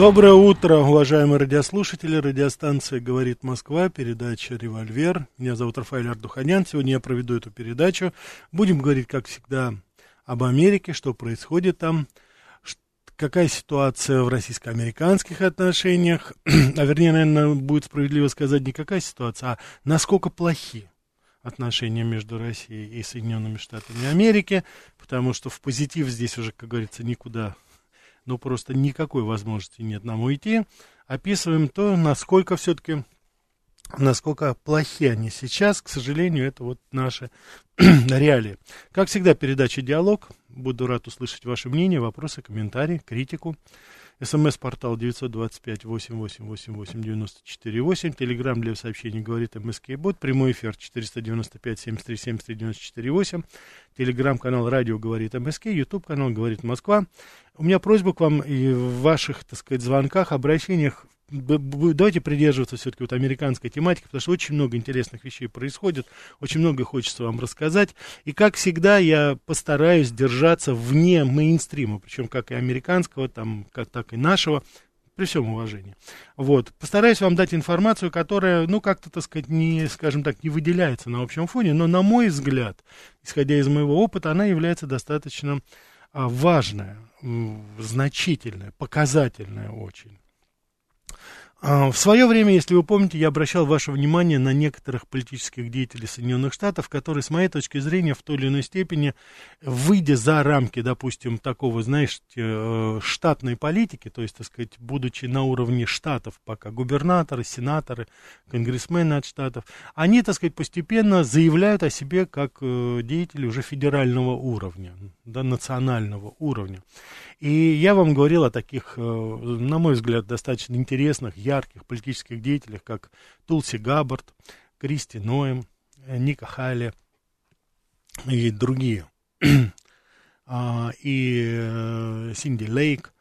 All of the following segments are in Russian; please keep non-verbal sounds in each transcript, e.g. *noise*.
Доброе утро, уважаемые радиослушатели. Радиостанция «Говорит Москва», передача «Револьвер». Меня зовут Рафаэль Ардуханян. Сегодня я проведу эту передачу. Будем говорить, как всегда, об Америке, что происходит там, какая ситуация в российско-американских отношениях, *clears throat* а вернее, наверное, будет справедливо сказать не какая ситуация, а насколько плохи отношения между Россией и Соединенными Штатами Америки, потому что в позитив здесь уже, как говорится, никуда, ну просто никакой возможности нет нам уйти. Описываем то, насколько все-таки насколько плохи они сейчас, к сожалению, это вот наши *clears throat* реалии. Как всегда, передача «Диалог». Буду рад услышать ваше мнение, вопросы, комментарии, критику. СМС-портал 925-8888-94-8. Телеграмм для сообщений говорит МСК Бот. Прямой эфир 495-73-73-94-8. Телеграм-канал радио говорит МСК. Ютуб канал говорит Москва. У меня просьба к вам и в ваших, так сказать, звонках, обращениях давайте придерживаться все-таки вот американской тематики, потому что очень много интересных вещей происходит, очень много хочется вам рассказать. И, как всегда, я постараюсь держаться вне мейнстрима, причем как и американского, там, как, так и нашего, при всем уважении. Вот. Постараюсь вам дать информацию, которая, ну, как-то, так сказать, не, скажем так, не выделяется на общем фоне, но, на мой взгляд, исходя из моего опыта, она является достаточно а, важная, значительная, показательная очень. А, в свое время, если вы помните, я обращал ваше внимание на некоторых политических деятелей Соединенных Штатов, которые, с моей точки зрения, в той или иной степени, выйдя за рамки, допустим, такого, знаешь, э, штатной политики, то есть, так сказать, будучи на уровне штатов пока, губернаторы, сенаторы, конгрессмены от штатов, они, так сказать, постепенно заявляют о себе как э, деятели уже федерального уровня, да, национального уровня. И я вам говорил о таких, э, на мой взгляд, достаточно интересных, ярких политических деятелях, как Тулси Габбард, Кристи Ноем, э, Ника Халли и другие, *clears throat* а, и э, Синди Лейк.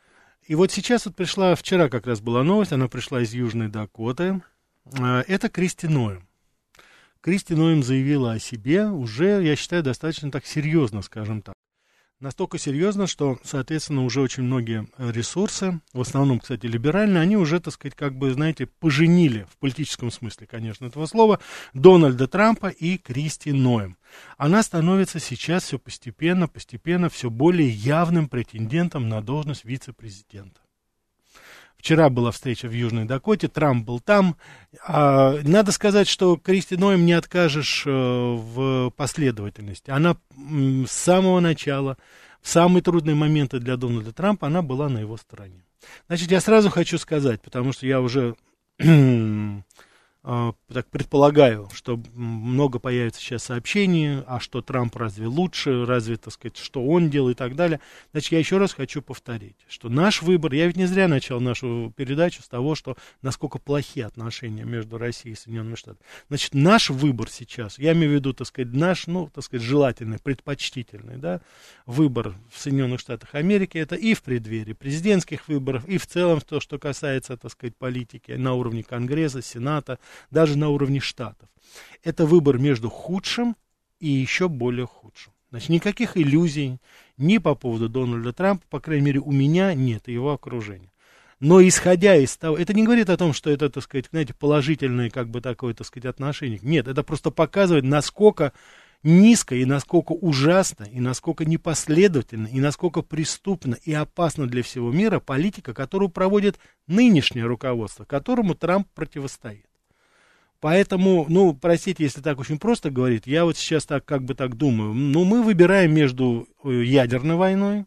И вот сейчас вот пришла, вчера как раз была новость, она пришла из Южной Дакоты, это Кристи Ноем. Кристи Ноем заявила о себе уже, я считаю, достаточно так серьезно, скажем так. Настолько серьезно, что, соответственно, уже очень многие э, ресурсы, в основном, кстати, либеральные, они уже, так сказать, как бы, знаете, поженили, в политическом смысле, конечно, этого слова, Дональда Трампа и Кристи Ноем. Она становится сейчас все постепенно, постепенно все более явным претендентом на должность вице-президента. Вчера была встреча в Южной Дакоте, Трамп был там. А, надо сказать, что Кристи Ноем не откажешь э, в последовательности. Она с самого начала, в самые трудные моменты для Дональда Трампа, она была на его стороне. Значит, я сразу хочу сказать, потому что я уже *clears throat* так предполагаю, что много появится сейчас сообщений, а что Трамп разве лучше, разве, так сказать, что он делает и так далее. Значит, я еще раз хочу повторить, что наш выбор, я ведь не зря начал нашу передачу с того, что насколько плохие отношения между Россией и Соединенными Штатами. Значит, наш выбор сейчас, я имею в виду, так сказать, наш, ну, так сказать, желательный, предпочтительный, да, выбор в Соединенных Штатах Америки, это и в преддверии президентских выборов, и в целом то, что касается, так сказать, политики на уровне Конгресса, Сената, даже на уровне штатов. Это выбор между худшим и еще более худшим. Значит, никаких иллюзий ни по поводу Дональда Трампа, по крайней мере, у меня нет, и его окружения. Но исходя из того, это не говорит о том, что это, так сказать, знаете, положительное, как бы такое, так сказать, отношение. Нет, это просто показывает, насколько низко и насколько ужасно, и насколько непоследовательно, и насколько преступно и опасно для всего мира политика, которую проводит нынешнее руководство, которому Трамп противостоит. Поэтому, ну, простите, если так очень просто говорить, я вот сейчас так как бы так думаю. Ну, мы выбираем между э, ядерной войной,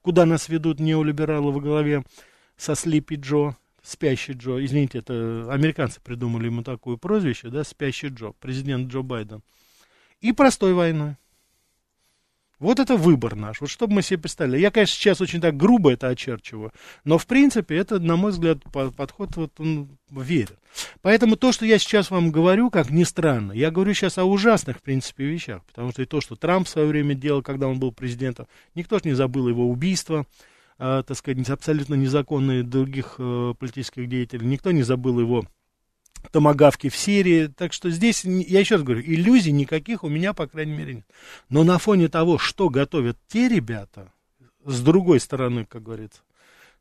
куда нас ведут неолибералы во главе со Слипи Джо, спящий Джо, извините, это американцы придумали ему такое прозвище, да, спящий Джо, президент Джо Байден, и простой войной. Вот это выбор наш. Вот чтобы мы себе представили. Я, конечно, сейчас очень так грубо это очерчиваю, но, в принципе, это, на мой взгляд, подход вот он верен. Поэтому то, что я сейчас вам говорю, как ни странно, я говорю сейчас о ужасных, в принципе, вещах. Потому что и то, что Трамп в свое время делал, когда он был президентом, никто же не забыл его убийство, э, так сказать, абсолютно незаконные других э, политических деятелей, никто не забыл его томогавки в Сирии. Так что здесь, я еще раз говорю, иллюзий никаких у меня, по крайней мере, нет. Но на фоне того, что готовят те ребята, с другой стороны, как говорится,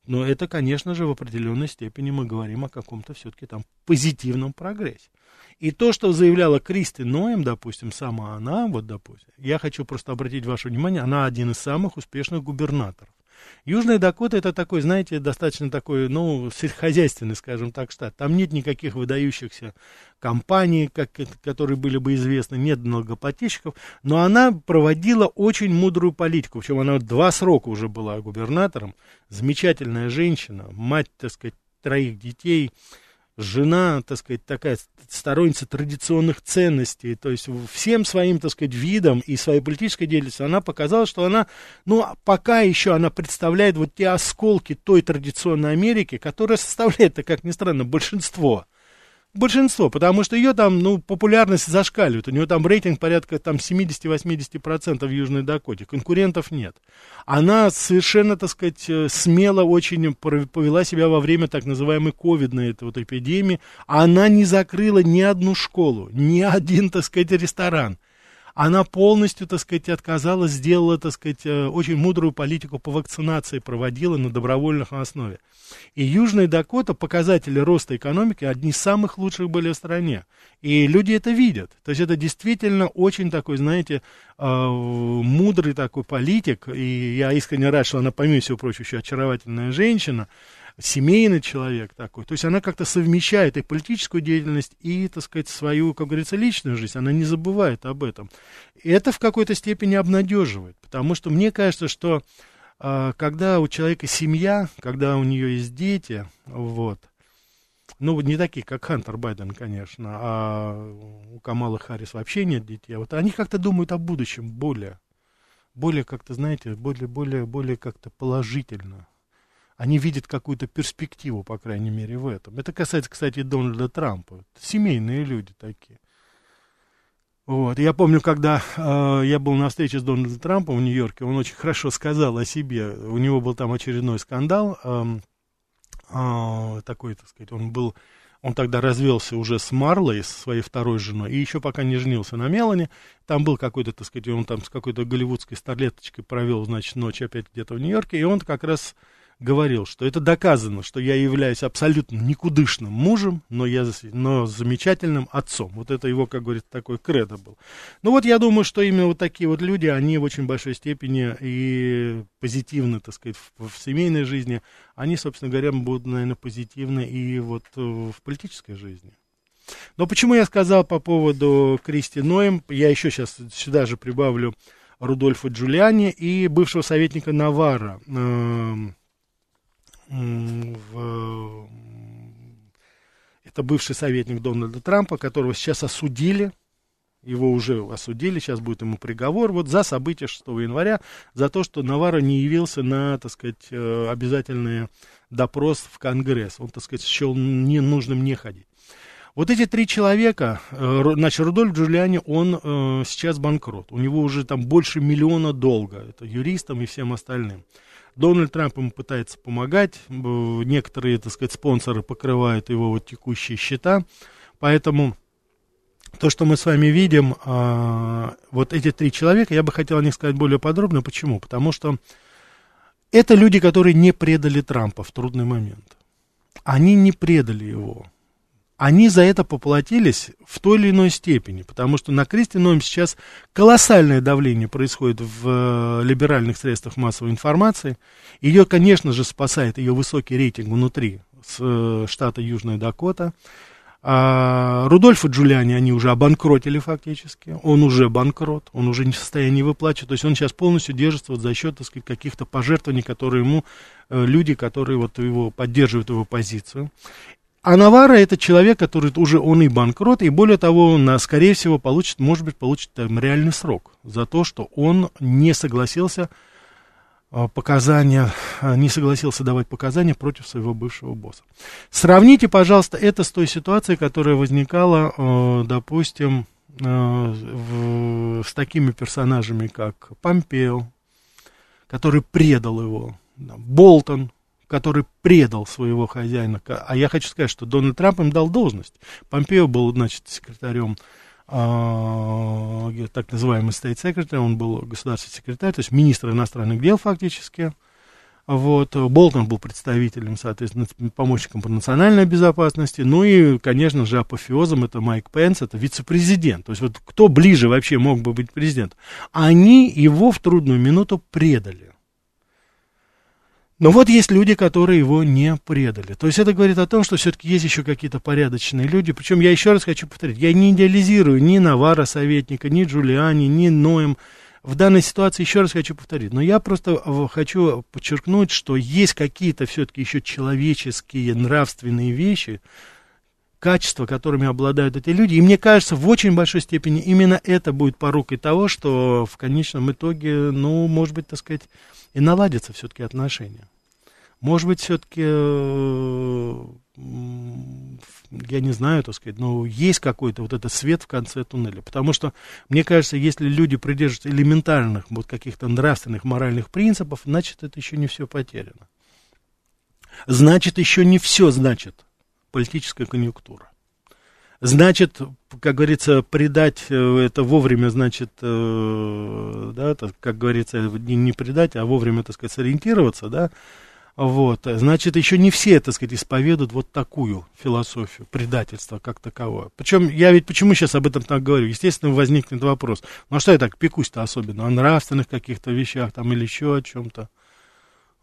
но это, конечно же, в определенной степени мы говорим о каком-то все-таки там позитивном прогрессе. И то, что заявляла Кристи Ноем, допустим, сама она, вот, допустим, я хочу просто обратить ваше внимание, она один из самых успешных губернаторов. Южная Дакота это такой, знаете, достаточно такой, ну, сельскохозяйственный, скажем так, штат. Там нет никаких выдающихся компаний, как, которые были бы известны, нет многоплательщиков, но она проводила очень мудрую политику, причем она два срока уже была губернатором, замечательная женщина, мать, так сказать, троих детей, жена, так сказать, такая сторонница традиционных ценностей, то есть всем своим, так сказать, видом и своей политической деятельностью она показала, что она, ну, пока еще она представляет вот те осколки той традиционной Америки, которая составляет, как ни странно, большинство большинство, потому что ее там, ну, популярность зашкаливает. У нее там рейтинг порядка там 70-80% в Южной Дакоте. Конкурентов нет. Она совершенно, так сказать, э, смело очень повела себя во время так называемой ковидной этой вот эпидемии. Она не закрыла ни одну школу, ни один, так сказать, ресторан она полностью, так сказать, отказалась, сделала, так сказать, э, очень мудрую политику по вакцинации, проводила на добровольных основе. И Южная Дакота, показатели роста экономики, одни из самых лучших были в стране. И люди это видят. То есть это действительно очень такой, знаете, э, мудрый такой политик. И я искренне рад, что она, помимо всего прочего, еще очаровательная женщина семейный человек такой. То есть она как-то совмещает и политическую деятельность, и, так сказать, свою, как говорится, личную жизнь. Она не забывает об этом. И это в какой-то степени обнадеживает, потому что мне кажется, что а, когда у человека семья, когда у нее есть дети, вот, ну, не такие, как Хантер Байден, конечно, а у Камала Харрис вообще нет детей, вот они как-то думают о будущем более, более как-то, знаете, более, более, более как-то положительно они видят какую-то перспективу, по крайней мере, в этом. Это касается, кстати, Дональда Трампа. Семейные люди такие. Вот. Я помню, когда э, я был на встрече с Дональдом Трампом в Нью-Йорке, он очень хорошо сказал о себе. У него был там очередной скандал. Э, э, такой, так сказать, он был... Он тогда развелся уже с Марлой, с своей второй женой, и еще пока не женился на Мелани. Там был какой-то, так сказать, он там с какой-то голливудской старлеточкой провел, значит, ночь опять где-то в Нью-Йорке, и он как раз говорил, что это доказано, что я являюсь абсолютно никудышным мужем, но, я, но замечательным отцом. Вот это его, как говорится, такой кредо был. Ну вот я думаю, что именно вот такие вот люди, они в очень большой степени и позитивны, так сказать, в, в семейной жизни, они, собственно говоря, будут, наверное, позитивны и вот э, в политической жизни. Но почему я сказал по поводу Кристи Ноем, я еще сейчас сюда же прибавлю Рудольфа Джулиани и бывшего советника Навара, э, в... это бывший советник Дональда Трампа, которого сейчас осудили, его уже осудили, сейчас будет ему приговор, вот за события 6 января, за то, что Навара не явился на, так сказать, э, обязательный допрос в Конгресс. Он, так сказать, счел ненужным не ходить. Вот эти три человека, э, значит, Рудольф Джулиани, он э, сейчас банкрот. У него уже там больше миллиона долга, это юристам и всем остальным. Дональд Трамп ему пытается помогать, некоторые, так сказать, спонсоры покрывают его вот текущие счета, поэтому то, что мы с вами видим, а, вот эти три человека, я бы хотел о них сказать более подробно. Почему? Потому что это люди, которые не предали Трампа в трудный момент. Они не предали его они за это поплатились в той или иной степени, потому что на Кристи Ноем сейчас колоссальное давление происходит в э, либеральных средствах массовой информации. Ее, конечно же, спасает ее высокий рейтинг внутри с э, штата Южная Дакота. А Рудольфа Джулиани они уже обанкротили фактически. Он уже банкрот, он уже не в состоянии выплачивать. То есть он сейчас полностью держится вот за счет, так сказать, каких-то пожертвований, которые ему э, люди, которые вот его поддерживают его позицию. А Навара это человек, который уже он и банкрот, и более того, он, скорее всего, получит, может быть, получит там, реальный срок за то, что он не согласился а, показания, а, не согласился давать показания против своего бывшего босса. Сравните, пожалуйста, это с той ситуацией, которая возникала, допустим, с такими персонажами, как Помпео, который предал его, Болтон, который предал своего хозяина. А я хочу сказать, что Дональд Трамп им дал должность. Помпео был, значит, секретарем, а, так называемый State Secretary, он был государственный секретарь, то есть министр иностранных дел фактически. Вот. Болтон был представителем, соответственно, помощником по национальной безопасности. Ну и, конечно же, апофеозом это Майк Пенс, это вице-президент. То есть вот кто ближе вообще мог бы быть президентом? Они его в трудную минуту предали. Но вот есть люди, которые его не предали. То есть это говорит о том, что все-таки есть еще какие-то порядочные люди. Причем я еще раз хочу повторить, я не идеализирую ни Навара советника, ни Джулиани, ни Ноем. В данной ситуации еще раз хочу повторить. Но я просто хочу подчеркнуть, что есть какие-то все-таки еще человеческие, нравственные вещи, качества, которыми обладают эти люди. И мне кажется, в очень большой степени именно это будет порукой того, что в конечном итоге, ну, может быть, так сказать, и наладятся все-таки отношения. Может быть, все-таки, э, я не знаю, так сказать, но есть какой-то вот этот свет в конце туннеля. Потому что, мне кажется, если люди придерживаются элементарных вот каких-то нравственных, моральных принципов, значит, это еще не все потеряно. Значит, еще не все значит политическая конъюнктура. Значит, как говорится, предать э, это вовремя, значит, э, да, это, как говорится, не, не предать, а вовремя, так сказать, сориентироваться, да, вот, значит, еще не все, так сказать, исповедуют вот такую философию предательства как таковое. Причем я ведь почему сейчас об этом так говорю? Естественно, возникнет вопрос, ну а что я так пекусь-то особенно? О нравственных каких-то вещах там или еще о чем-то.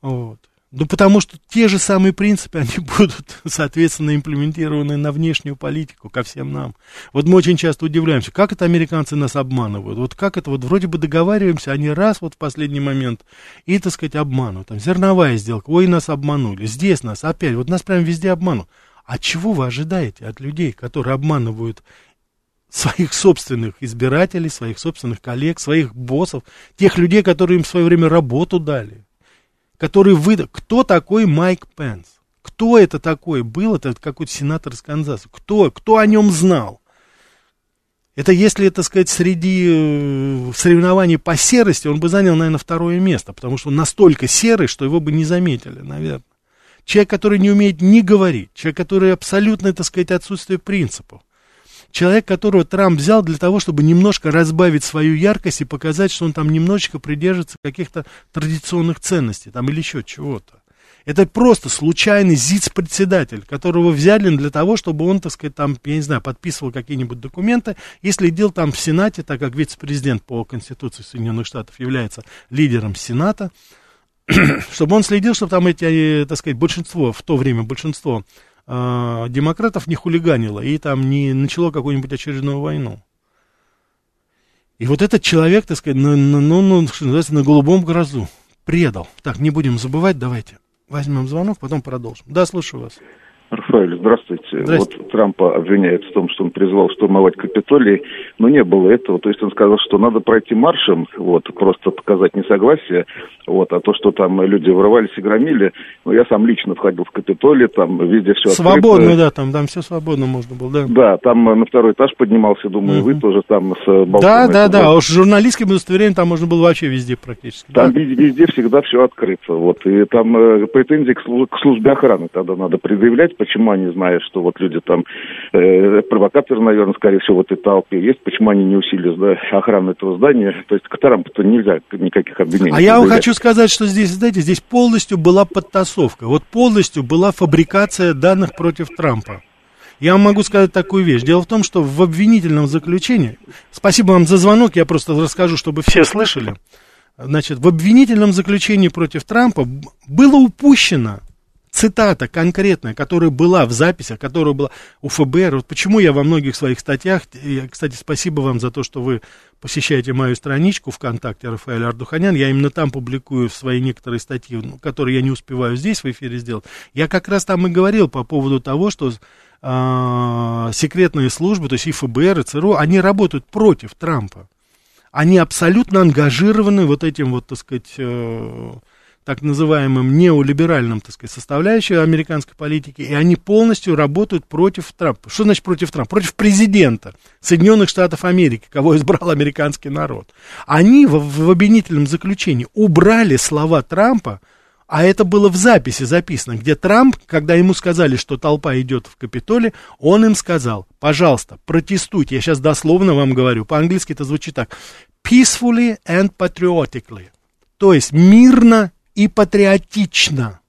Вот. Ну, потому что те же самые принципы, они *laughs* будут, соответственно, имплементированы на внешнюю политику, ко всем нам. Вот мы очень часто удивляемся, как это американцы нас обманывают. Вот как это, вот вроде бы договариваемся, они раз вот в последний момент и, так сказать, обманывают. Там зерновая сделка, ой, нас обманули. Здесь нас опять, вот нас прям везде обманут. А чего вы ожидаете от людей, которые обманывают своих собственных избирателей, своих собственных коллег, своих боссов, тех людей, которые им в свое время работу дали? Который выдал. Кто такой Майк Пенс? Кто это такой был? Это какой-то сенатор из Канзаса. Кто? Кто о нем знал? Это если, так сказать, среди э, соревнований по серости, он бы занял, наверное, второе место, потому что он настолько серый, что его бы не заметили, наверное. Человек, который не умеет ни говорить, человек, который абсолютно, так сказать, отсутствие принципов человек, которого Трамп взял для того, чтобы немножко разбавить свою яркость и показать, что он там немножечко придерживается каких-то традиционных ценностей, там или еще чего-то. Это просто случайный ЗИЦ-председатель, которого взяли для того, чтобы он, так сказать, там, я не знаю, подписывал какие-нибудь документы и следил там в Сенате, так как вице-президент по Конституции Соединенных Штатов является лидером Сената, *clears throat* чтобы он следил, чтобы там эти, э, так сказать, большинство, в то время большинство э, демократов не хулиганило и там не начало какую-нибудь очередную войну. И вот этот человек, так сказать, на, ну, ну, что на голубом грозу предал. Так, не будем забывать, давайте возьмем звонок, потом продолжим. Да, слушаю вас. Рафаэль, здравствуйте. здравствуйте. Вот Трампа обвиняют в том, что он призвал штурмовать Капитолий, но не было этого. То есть он сказал, что надо пройти маршем, вот, просто показать несогласие, вот, а то, что там люди врывались и громили, ну, я сам лично входил в Капитолий, там везде все Свободно, открыто. да, там, там все свободно можно было, да. Да, там на второй этаж поднимался, думаю, угу. вы тоже там с балкона. Да, да, да, уж журналистским удостоверением там можно было вообще везде практически. Там да? везде, везде всегда все открыто, вот, и там э, претензии к, служ- к службе охраны тогда надо предъявлять, почему они знают, что вот люди там, э, провокаторы, наверное, скорее всего, в этой толпе есть, почему они не усилили да, охрану этого здания, то есть к Трампу-то нельзя никаких обвинений. А я вам хочу сказать, что здесь, знаете, здесь полностью была подтасовка, вот полностью была фабрикация данных против Трампа. Я вам могу сказать такую вещь. Дело в том, что в обвинительном заключении, спасибо вам за звонок, я просто расскажу, чтобы все слышали. Значит, в обвинительном заключении против Трампа было упущено цитата конкретная, которая была в записях, которая была у ФБР. Вот почему я во многих своих статьях, и, кстати, спасибо вам за то, что вы посещаете мою страничку ВКонтакте Рафаэль Ардуханян, я именно там публикую свои некоторые статьи, ну, которые я не успеваю здесь в эфире сделать. Я как раз там и говорил по поводу того, что э, секретные службы, то есть и ФБР, и ЦРУ, они работают против Трампа. Они абсолютно ангажированы вот этим вот, так сказать, э, так называемым неолиберальным, так сказать, составляющей американской политики, и они полностью работают против Трампа. Что значит против Трампа? Против президента Соединенных Штатов Америки, кого избрал американский народ. Они в, в обвинительном заключении убрали слова Трампа, а это было в записи записано, где Трамп, когда ему сказали, что толпа идет в Капитоле, он им сказал, пожалуйста, протестуйте, я сейчас дословно вам говорю, по-английски это звучит так, peacefully and patriotically, то есть мирно и патриотично.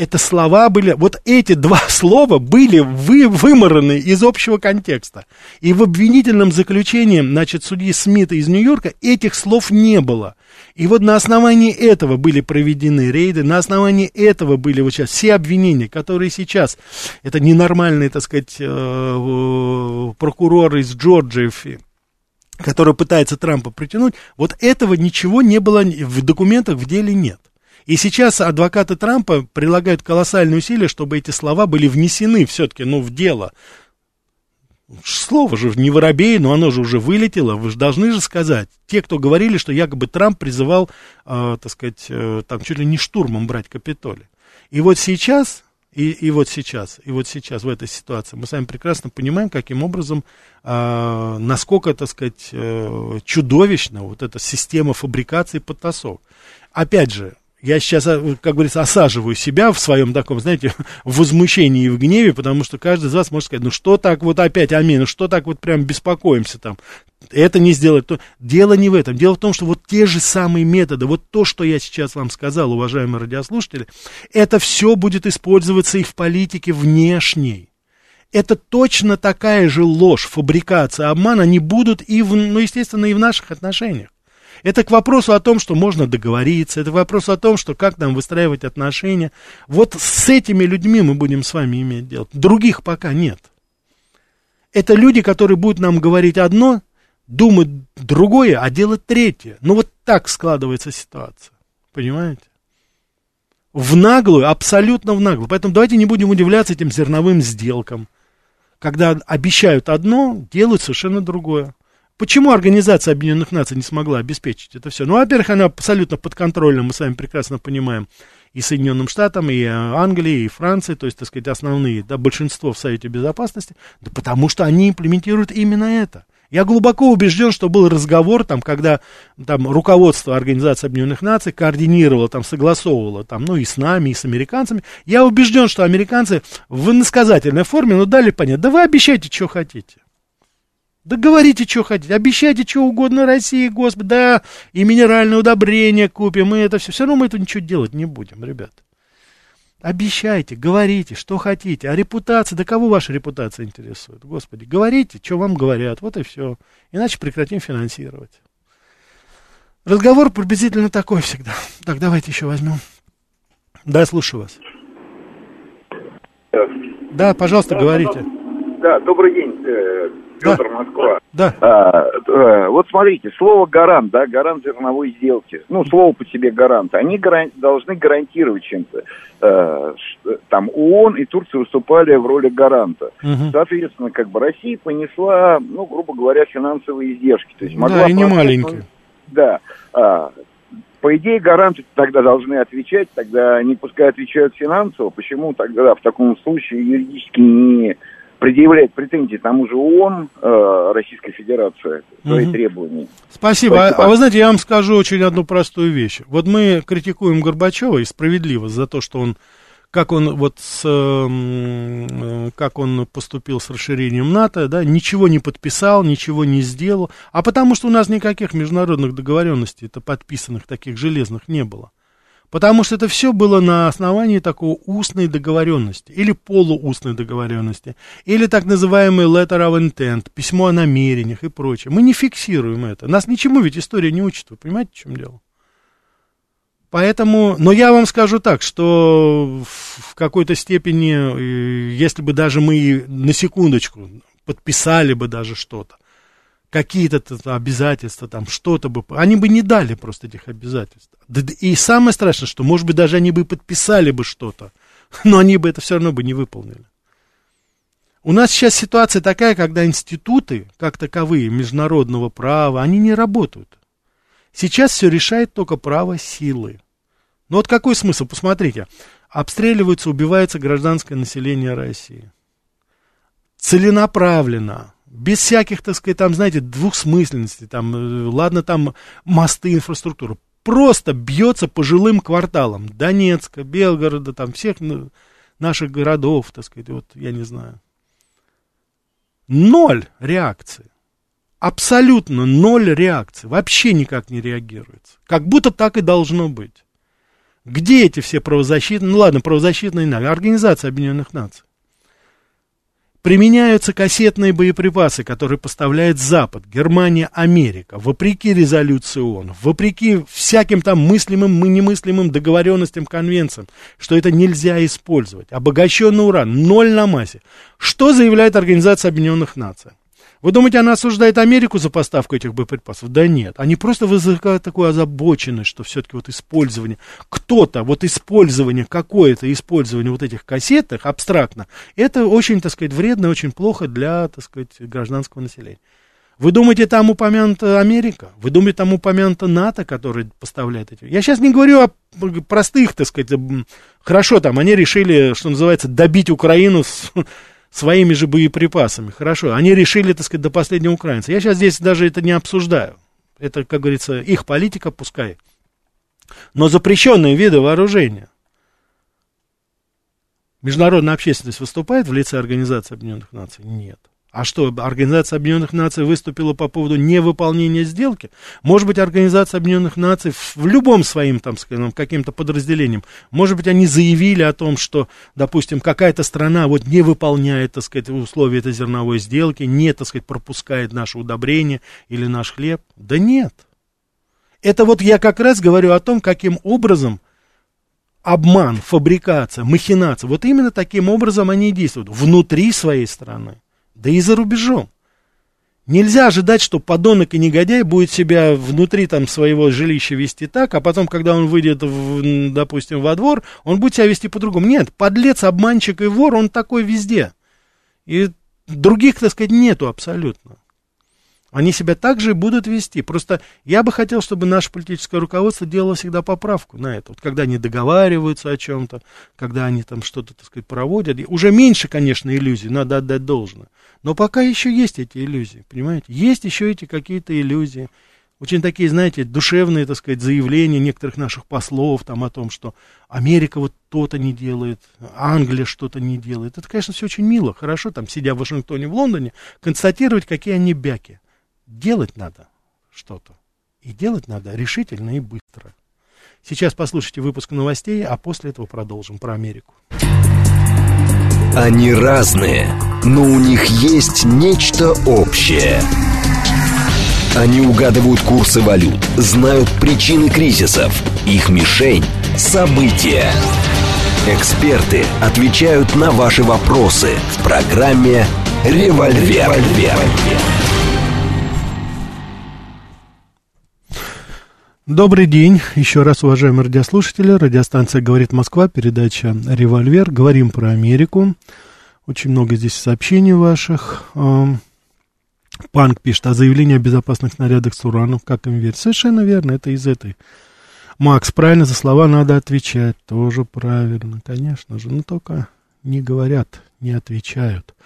Это слова были, вот эти два *laughs* слова были вы, вымораны из общего контекста. И в обвинительном заключении, значит, судьи Смита из Нью-Йорка этих слов не было. И вот на основании этого были проведены рейды, на основании этого были вот сейчас все обвинения, которые сейчас, это ненормальные, так сказать, э, прокуроры из Джорджии, который пытается Трампа притянуть, вот этого ничего не было в документах, в деле нет. И сейчас адвокаты Трампа прилагают колоссальные усилия, чтобы эти слова были внесены все-таки, ну, в дело. Слово же не воробей, но оно же уже вылетело. Вы же должны же сказать. Те, кто говорили, что якобы Трамп призывал, э, так сказать, э, там чуть ли не штурмом брать Капитолий. И вот сейчас и, и вот сейчас, и вот сейчас в этой ситуации мы с вами прекрасно понимаем, каким образом, э, насколько, так сказать, э, чудовищна вот эта система фабрикации подтасов. Опять же, я сейчас, э, как говорится, осаживаю себя в своем таком, знаете, *laughs* возмущении и в гневе, потому что каждый из вас может сказать, ну что так вот опять, амин, ну что так вот прям беспокоимся там, это не сделать, то... Дело не в этом, дело в том, что вот те же самые методы, вот то, что я сейчас вам сказал, уважаемые радиослушатели, это все будет использоваться и в политике внешней. Это точно такая же ложь, фабрикация, обман, они будут и, в, ну, естественно, и в наших отношениях. Это к вопросу о том, что можно договориться, это к вопросу о том, что как нам выстраивать отношения. Вот с этими людьми мы будем с вами иметь дело. Других пока нет. Это люди, которые будут нам говорить одно, думать другое, а делать третье. Ну вот так складывается ситуация. Понимаете? В наглую, абсолютно в наглую. Поэтому давайте не будем удивляться этим зерновым сделкам. Когда обещают одно, делают совершенно другое. Почему Организация Объединенных Наций не смогла обеспечить это все? Ну, во-первых, она абсолютно подконтрольна, мы с вами прекрасно понимаем, и Соединенным Штатам, и Англии, и Франции, то есть, так сказать, основные, да, большинство в Совете Безопасности, да потому что они имплементируют именно это. Я глубоко убежден, что был разговор, там, когда там, руководство Организации Объединенных Наций координировало, там, согласовывало, там, ну, и с нами, и с американцами. Я убежден, что американцы в иносказательной форме, ну, дали понять, да вы обещайте, что хотите. Да говорите, что хотите, обещайте что угодно России, Господи, да, и минеральное удобрение купим, и это все. Все равно мы это ничего делать не будем, ребят. Обещайте, говорите, что хотите. А репутация, да кого ваша репутация интересует? Господи, говорите, что вам говорят, вот и все. Иначе прекратим финансировать. Разговор приблизительно такой всегда. Так, давайте еще возьмем. Да, слушаю вас. Да, пожалуйста, да, говорите. Да, добрый день. Петр, да. Москва. Да. А, э, вот смотрите, слово гарант, да, гарант зерновой сделки, ну, слово по себе гарант, они гаран, должны гарантировать чем-то. Э, там ООН и Турция выступали в роли гаранта. Угу. Соответственно, как бы Россия понесла, ну, грубо говоря, финансовые издержки. То есть могла да, и не маленькие. Да. А, по идее, гаранты тогда должны отвечать, тогда не пускай отвечают финансово. Почему тогда в таком случае юридически не предъявляет претензии тому же ООН, э, Российской Федерации, свои угу. требования. Спасибо. А, а вы знаете, я вам скажу очень одну простую вещь. Вот мы критикуем Горбачева и справедливо за то, что он как он вот с, э, как он поступил с расширением НАТО, да, ничего не подписал, ничего не сделал, а потому что у нас никаких международных договоренностей, это подписанных таких железных не было. Потому что это все было на основании такой устной договоренности или полуустной договоренности, или так называемый letter of intent, письмо о намерениях и прочее. Мы не фиксируем это. Нас ничему ведь история не учит, вы понимаете, в чем дело? Поэтому, но я вам скажу так, что в какой-то степени, э, если бы даже мы на секундочку подписали бы даже что-то, какие-то обязательства, там что-то бы, они бы не дали просто этих обязательств. И самое страшное, что, может быть, даже они бы подписали бы что-то, *laughs* но они бы это все равно бы не выполнили. У нас сейчас ситуация такая, когда институты, как таковые, международного права, они не работают. Сейчас все решает только право силы. Ну вот какой смысл? Посмотрите, обстреливается, убивается гражданское население России. Целенаправленно, без всяких, так сказать, там, знаете, двухсмысленностей, там, э, ладно, там мосты, инфраструктура, просто бьется по жилым кварталам Донецка, Белгорода, там, всех наших городов, так сказать, вот, я не знаю. Ноль реакции. Абсолютно ноль реакции. Вообще никак не реагируется. Как будто так и должно быть. Где эти все правозащитные, ну ладно, правозащитные, Организация Объединенных Наций? Применяются кассетные боеприпасы, которые поставляет Запад, Германия, Америка, вопреки резолюции ООН, вопреки всяким там мыслимым и немыслимым договоренностям, конвенциям, что это нельзя использовать. Обогащенный уран, ноль на массе. Что заявляет Организация Объединенных Наций? Вы думаете, она осуждает Америку за поставку этих боеприпасов? Да нет. Они просто вызывают такую озабоченность, что все-таки вот использование, кто-то, вот использование, какое-то использование вот этих кассетах абстрактно, это очень, так сказать, вредно, очень плохо для, так сказать, гражданского населения. Вы думаете, там упомянута Америка? Вы думаете, там упомянута НАТО, который поставляет эти? Я сейчас не говорю о простых, так сказать, хорошо, там они решили, что называется, добить Украину с, своими же боеприпасами. Хорошо, они решили, так сказать, до последнего украинца. Я сейчас здесь даже это не обсуждаю. Это, как говорится, их политика, пускай. Но запрещенные виды вооружения. Международная общественность выступает в лице Организации Объединенных Наций? Нет. А что, Организация Объединенных Наций выступила по поводу невыполнения сделки? Может быть, Организация Объединенных Наций в любом своим, там, скажем, каким-то подразделением, может быть, они заявили о том, что, допустим, какая-то страна вот не выполняет, так сказать, условия этой зерновой сделки, не, так сказать, пропускает наше удобрение или наш хлеб? Да нет. Это вот я как раз говорю о том, каким образом обман, фабрикация, махинация, вот именно таким образом они действуют внутри своей страны да и за рубежом. Нельзя ожидать, что подонок и негодяй будет себя внутри там своего жилища вести так, а потом, когда он выйдет, в, допустим, во двор, он будет себя вести по-другому. Нет, подлец, обманщик и вор, он такой везде. И других, так сказать, нету абсолютно. Они себя также будут вести. Просто я бы хотел, чтобы наше политическое руководство делало всегда поправку на это. Вот когда они договариваются о чем-то, когда они там что-то, так сказать, проводят. Уже меньше, конечно, иллюзий, надо отдать должное. Но пока еще есть эти иллюзии, понимаете? Есть еще эти какие-то иллюзии. Очень такие, знаете, душевные, так сказать, заявления некоторых наших послов там о том, что Америка вот то-то не делает, Англия что-то не делает. Это, конечно, все очень мило, хорошо, там, сидя в Вашингтоне, в Лондоне, констатировать, какие они бяки. Делать надо что-то. И делать надо решительно и быстро. Сейчас послушайте выпуск новостей, а после этого продолжим про Америку. Они разные, но у них есть нечто общее. Они угадывают курсы валют, знают причины кризисов. Их мишень – события. Эксперты отвечают на ваши вопросы в программе «Револьвер». Добрый день, еще раз, уважаемые радиослушатели. Радиостанция «Говорит Москва», передача «Револьвер». Говорим про Америку. Очень много здесь сообщений ваших. Панк пишет о заявлении о безопасных снарядах с ураном. Как им верить? Совершенно верно, это из этой. Макс, правильно, за слова надо отвечать. Тоже правильно, конечно же. Но только не говорят, не отвечают.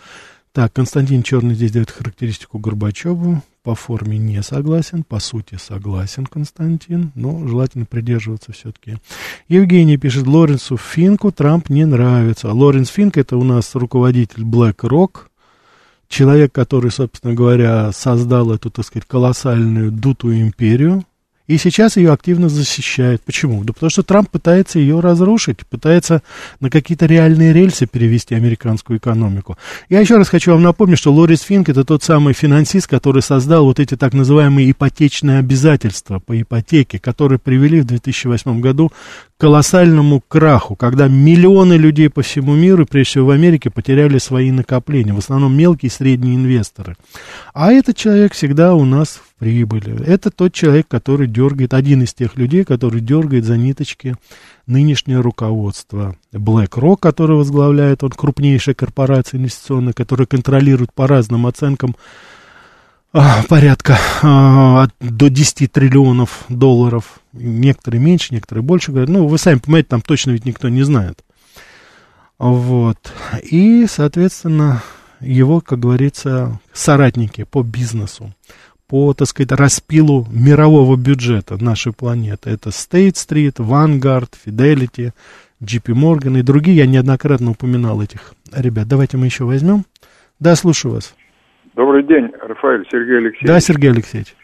Так, Константин Черный здесь дает характеристику Горбачеву по форме не согласен, по сути согласен Константин, но желательно придерживаться все-таки. Евгений пишет, Лоренсу Финку Трамп не нравится. Лоренс Финк это у нас руководитель BlackRock, человек, который, собственно говоря, создал эту, так сказать, колоссальную дутую империю, И сейчас ее активно защищают. Почему? Да потому что Трамп пытается ее разрушить, пытается на какие-то реальные рельсы перевести американскую экономику. Я еще раз хочу вам напомнить, что Лорис Финк это тот самый финансист, который создал вот эти так называемые ипотечные обязательства по ипотеке, которые привели в 2008 году колоссальному краху, когда миллионы людей по всему миру, прежде всего в Америке, потеряли свои накопления, в основном мелкие и средние инвесторы. А этот человек всегда у нас в прибыли. Это тот человек, который дергает, один из тех людей, который дергает за ниточки нынешнее руководство. BlackRock, который возглавляет, он крупнейшая корпорация инвестиционная, которая контролирует по разным оценкам порядка а, до 10 триллионов долларов. Некоторые меньше, некоторые больше говорят. Ну, вы сами понимаете, там точно ведь никто не знает. Вот. И, соответственно, его, как говорится, соратники по бизнесу по, так сказать, распилу мирового бюджета нашей планеты. Это State Street, Vanguard, Fidelity, JP Morgan и другие. Я неоднократно упоминал этих ребят. Давайте мы еще возьмем. Да, слушаю вас. Добрый день, Рафаэль Сергей Алексеевич. Да, Сергей Алексеевич.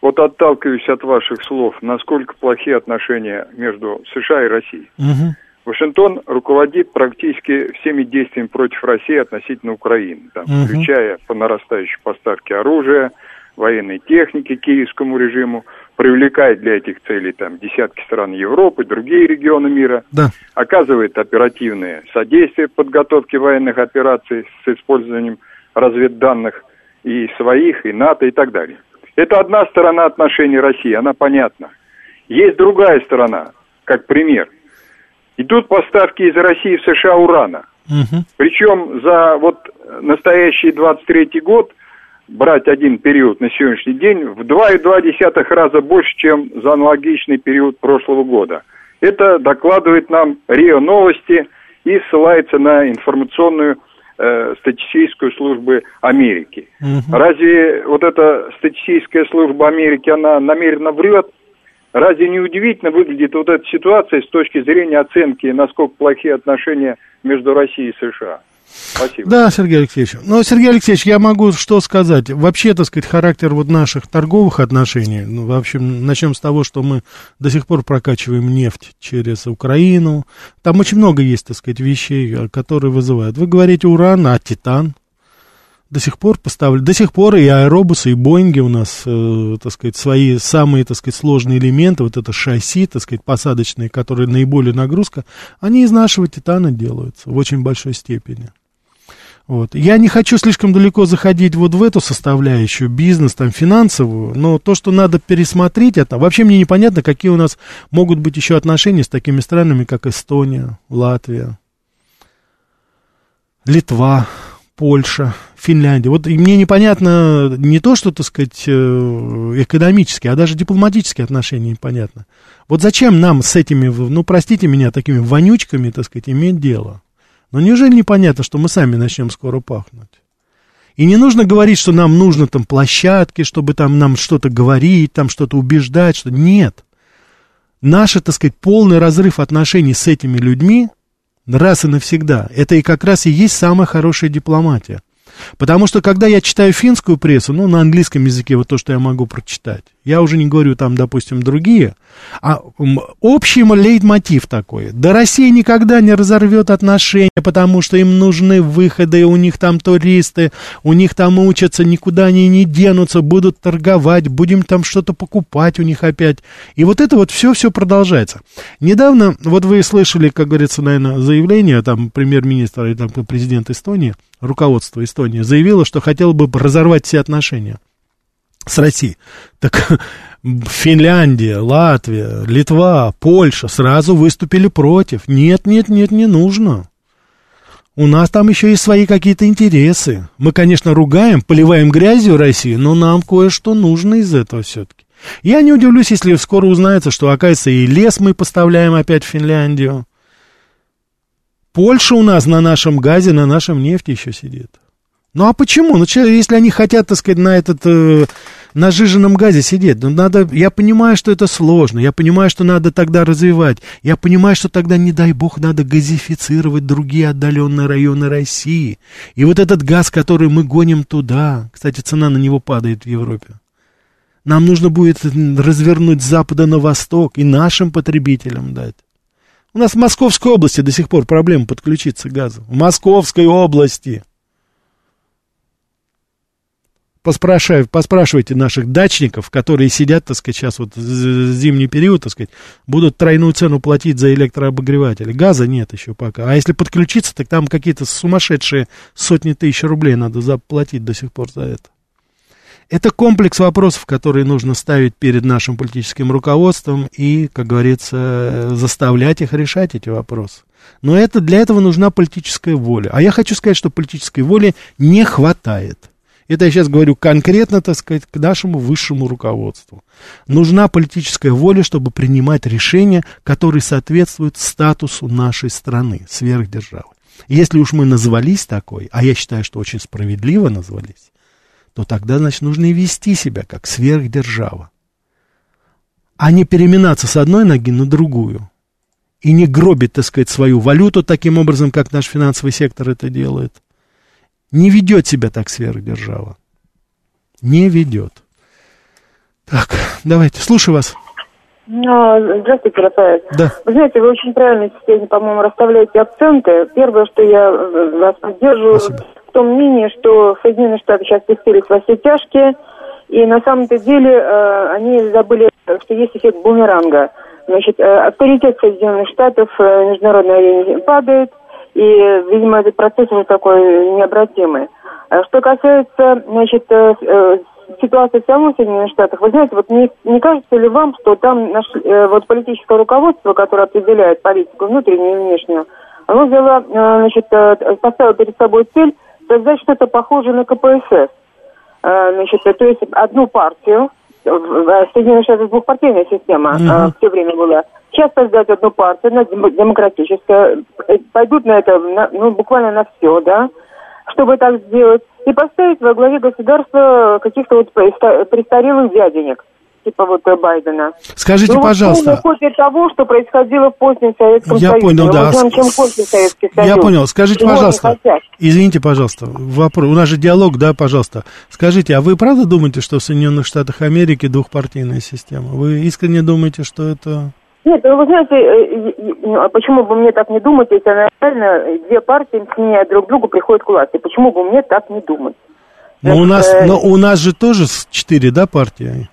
Вот отталкиваюсь от ваших слов, насколько плохие отношения между США и Россией. Угу. Вашингтон руководит практически всеми действиями против России относительно Украины, там, угу. включая по нарастающей поставке оружия, военной техники киевскому режиму, привлекает для этих целей там десятки стран Европы, другие регионы мира, да. оказывает оперативное содействие подготовке военных операций с использованием разведданных и своих, и НАТО, и так далее. Это одна сторона отношений России, она понятна. Есть другая сторона, как пример. Идут поставки из России в США урана. Угу. Причем за вот настоящий 23 год – брать один период на сегодняшний день в 2,2 раза больше, чем за аналогичный период прошлого года. Это докладывает нам РИО Новости и ссылается на информационную э, статистическую службу Америки. Угу. Разве вот эта статистическая служба Америки, она намеренно врет? Разве не удивительно выглядит вот эта ситуация с точки зрения оценки, насколько плохие отношения между Россией и США? Спасибо. Да, Сергей Алексеевич. Ну, Сергей Алексеевич, я могу что сказать. Вообще, так сказать, характер вот наших торговых отношений, ну, в общем, начнем с того, что мы до сих пор прокачиваем нефть через Украину. Там очень много есть, так сказать, вещей, которые вызывают. Вы говорите уран, а титан? До сих пор поставили, до сих пор и аэробусы, и Боинги у нас, э, так сказать, свои самые, так сказать, сложные элементы, вот это шасси, так сказать, посадочные, которые наиболее нагрузка, они из нашего титана делаются в очень большой степени. Вот. Я не хочу слишком далеко заходить вот в эту составляющую, бизнес, там, финансовую, но то, что надо пересмотреть это, вообще мне непонятно, какие у нас могут быть еще отношения с такими странами, как Эстония, Латвия, Литва, Польша, Финляндия. Вот и мне непонятно не то, что, так сказать, э, экономические, а даже дипломатические отношения непонятно. Вот зачем нам с этими, ну, простите меня, такими вонючками, так сказать, иметь дело? Но неужели непонятно, что мы сами начнем скоро пахнуть? И не нужно говорить, что нам нужно там площадки, чтобы там нам что-то говорить, там что-то убеждать, что нет. Наш, так сказать, полный разрыв отношений с этими людьми раз и навсегда, это и как раз и есть самая хорошая дипломатия. Потому что, когда я читаю финскую прессу, ну, на английском языке, вот то, что я могу прочитать, я уже не говорю там, допустим, другие, а общий лейтмотив такой. Да Россия никогда не разорвет отношения, потому что им нужны выходы, у них там туристы, у них там учатся, никуда они не денутся, будут торговать, будем там что-то покупать у них опять. И вот это вот все-все продолжается. Недавно, вот вы слышали, как говорится, наверное, заявление, там, премьер-министр и там, президент Эстонии, руководство Эстонии, заявило, что хотело бы разорвать все отношения с Россией. Так *laughs* Финляндия, Латвия, Литва, Польша сразу выступили против. Нет, нет, нет, не нужно. У нас там еще есть свои какие-то интересы. Мы, конечно, ругаем, поливаем грязью Россию, но нам кое-что нужно из этого все-таки. Я не удивлюсь, если скоро узнается, что, оказывается, и лес мы поставляем опять в Финляндию. Польша у нас на нашем газе, на нашем нефти еще сидит. Ну а почему? Ну, если они хотят, так сказать, на этот, э, на жиженном газе сидеть, ну надо, я понимаю, что это сложно, я понимаю, что надо тогда развивать, я понимаю, что тогда, не дай бог, надо газифицировать другие отдаленные районы России. И вот этот газ, который мы гоним туда, кстати, цена на него падает в Европе. Нам нужно будет развернуть с запада на восток и нашим потребителям дать. У нас в Московской области до сих пор проблема подключиться к газу. В Московской области. Поспрашивайте, поспрашивайте наших дачников, которые сидят, так сказать, сейчас вот зимний период, так сказать, будут тройную цену платить за электрообогреватели. Газа нет еще пока. А если подключиться, так там какие-то сумасшедшие сотни тысяч рублей надо заплатить до сих пор за это. Это комплекс вопросов, которые нужно ставить перед нашим политическим руководством и, как говорится, заставлять их решать эти вопросы. Но это, для этого нужна политическая воля. А я хочу сказать, что политической воли не хватает. Это я сейчас говорю конкретно, так сказать, к нашему высшему руководству. Нужна политическая воля, чтобы принимать решения, которые соответствуют статусу нашей страны, сверхдержавы. Если уж мы назвались такой, а я считаю, что очень справедливо назвались, то тогда, значит, нужно и вести себя как сверхдержава. А не переминаться с одной ноги на другую. И не гробить, так сказать, свою валюту таким образом, как наш финансовый сектор это делает. Не ведет себя так сверхдержава. Не ведет. Так, давайте, слушаю вас. Ну, здравствуйте, Рафаэль. Да. Вы знаете, вы очень правильно сегодня, по-моему, расставляете акценты. Первое, что я вас поддерживаю, Спасибо том мнении, что Соединенные Штаты сейчас пустились во все тяжкие, и на самом-то деле э, они забыли, что есть эффект бумеранга. Значит, э, авторитет Соединенных Штатов э, в международной арене падает, и, видимо, этот процесс уже такой необратимый. А что касается, значит, э, э, ситуации в самом Соединенных Штатах, вы знаете, вот не, не кажется ли вам, что там наш, э, вот политическое руководство, которое определяет политику внутреннюю и внешнюю, оно взяло, значит, поставило перед собой цель создать что-то похожее на КПСС. Значит, то есть одну партию, в Соединенных Штатах двухпартийная система uh-huh. все время была. Сейчас создать одну партию, она демократическая, э, пойдут на это, на, ну, буквально на все, да, чтобы так сделать, и поставить во главе государства каких-то вот престарелых дяденек типа вот э, Байдена. Скажите, ну, пожалуйста. Вот после того, что происходило в позднем Советском Я Союзе. понял, да. Знаем, чем Советский Союз. Я понял. Скажите, Чего пожалуйста. Извините, пожалуйста. Вопрос. У нас же диалог, да, пожалуйста. Скажите, а вы правда думаете, что в Соединенных Штатах Америки двухпартийная система? Вы искренне думаете, что это... Нет, ну вы знаете, э, ну, а почему бы мне так не думать, если реально две партии, сменяя друг другу, приходят к власти? Почему бы мне так не думать? Но у нас, э... но у нас же тоже четыре, да, партии?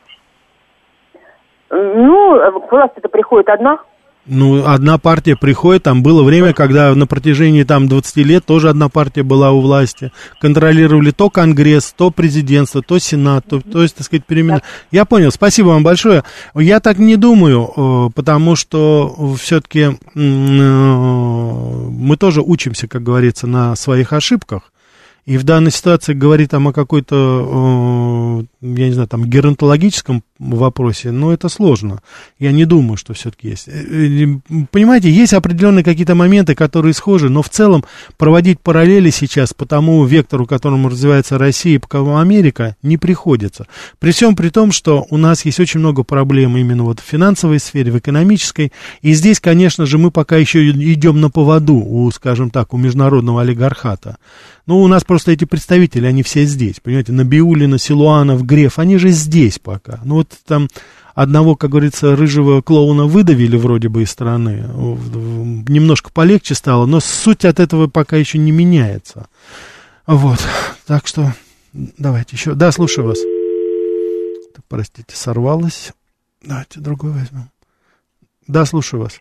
Ну, власть это приходит одна. Ну, одна партия приходит, там было время, когда на протяжении там 20 лет тоже одна партия была у власти. Контролировали то Конгресс, то президентство, то Сенат, то, то есть, так сказать, перемен. Я понял, спасибо вам большое. Я так не думаю, э, потому что все-таки э, мы тоже учимся, как говорится, на своих ошибках. И в данной ситуации говорит там о какой-то, я не знаю, там геронтологическом вопросе, но это сложно. Я не думаю, что все-таки есть. Э, э, понимаете, есть определенные какие-то моменты, которые схожи, но в целом проводить параллели сейчас по тому вектору, которому развивается Россия и по кому Америка, не приходится. При всем при том, что у нас есть очень много проблем именно вот в финансовой сфере, в экономической, и здесь, конечно же, мы пока еще идем на поводу у, скажем так, у международного олигархата. Ну, у нас просто эти представители, они все здесь, понимаете, Набиулина, Силуанов, Греф, они же здесь пока. Ну, вот там одного, как говорится, рыжего клоуна выдавили вроде бы из страны, немножко полегче стало, но суть от этого пока еще не меняется. Вот, так что давайте еще. Да, слушаю вас. Простите, сорвалось. Давайте другой возьмем. Да, слушаю вас.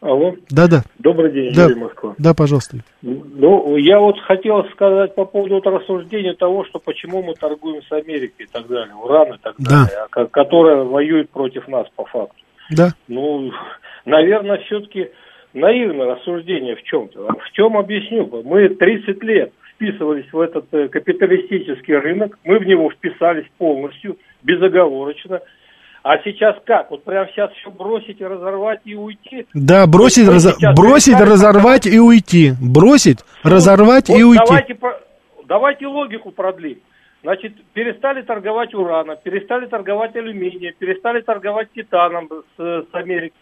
Алло. Да, да. Добрый день, да. Юрий Москва. Да, пожалуйста. Ну, я вот хотел сказать по поводу вот рассуждения того, что почему мы торгуем с Америкой и так далее, уран и так да. далее, а которая воюет против нас по факту. Да. Ну, наверное, все-таки наивное рассуждение в чем-то. В чем объясню? Мы 30 лет вписывались в этот э, капиталистический рынок, мы в него вписались полностью, безоговорочно. А сейчас как? Вот прямо сейчас все бросить и разорвать и уйти? Да, бросить, раз... бросить разорвать и уйти. Бросить, вот, разорвать вот и уйти. Давайте, давайте логику продлим. Значит, перестали торговать ураном, перестали торговать алюминием, перестали торговать титаном с, с Америкой.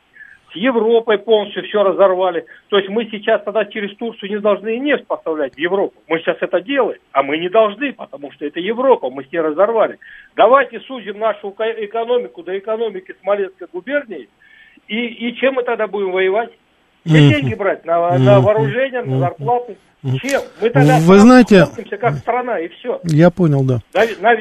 С Европой полностью все разорвали. То есть мы сейчас тогда через Турцию не должны и нефть поставлять в Европу. Мы сейчас это делаем, а мы не должны, потому что это Европа, мы с ней разорвали. Давайте судим нашу экономику до экономики Смоленской губернии, и, и чем мы тогда будем воевать? Где деньги брать? На, на вооружение, на зарплаты? Чем? Мы тогда Вы знаете, как страна, и все. Я понял, да.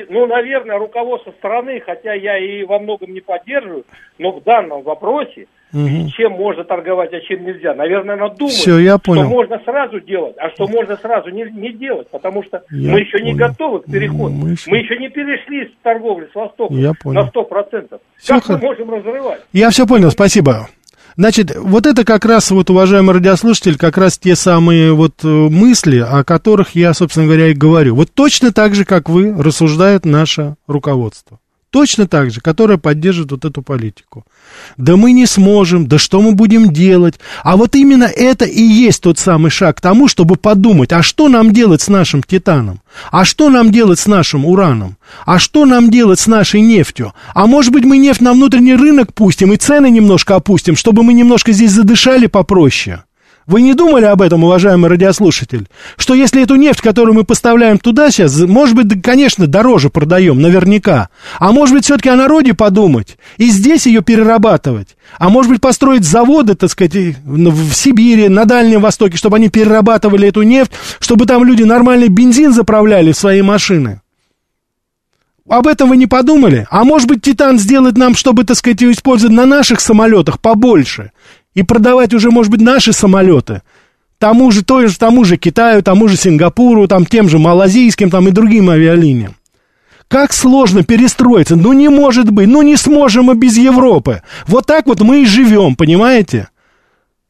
Ну, наверное, руководство страны, хотя я и во многом не поддерживаю, но в данном вопросе Угу. Чем можно торговать, а чем нельзя. Наверное, надо думать, Все, я понял. что можно сразу делать, а что можно сразу не, не делать, потому что я мы еще понял. не готовы к переходу. Мы еще... мы еще не перешли с торговли с Востоком я понял. на 100%. Все как х... мы можем разрывать? Я все понял, спасибо. Значит, вот это как раз, вот, уважаемый радиослушатель, как раз те самые вот э, мысли, о которых я, собственно говоря, и говорю. Вот точно так же, как вы, рассуждает наше руководство. Точно так же, которое поддерживает вот эту политику. Да мы не сможем, да что мы будем делать? А вот именно это и есть тот самый шаг к тому, чтобы подумать, а что нам делать с нашим титаном? А что нам делать с нашим ураном? А что нам делать с нашей нефтью? А может быть мы нефть на внутренний рынок пустим и цены немножко опустим, чтобы мы немножко здесь задышали попроще? Вы не думали об этом, уважаемый радиослушатель? Что если эту нефть, которую мы поставляем туда сейчас, может быть, конечно, дороже продаем, наверняка. А может быть, все-таки о народе подумать и здесь ее перерабатывать. А может быть, построить заводы, так сказать, в Сибири, на Дальнем Востоке, чтобы они перерабатывали эту нефть, чтобы там люди нормальный бензин заправляли в свои машины. Об этом вы не подумали? А может быть, Титан сделает нам, чтобы, так сказать, использовать на наших самолетах побольше? И продавать уже, может быть, наши самолеты тому же, той же, тому же Китаю, тому же Сингапуру, там, тем же малазийским там, и другим авиалиниям. Как сложно перестроиться? Ну, не может быть. Ну, не сможем мы без Европы. Вот так вот мы и живем, понимаете?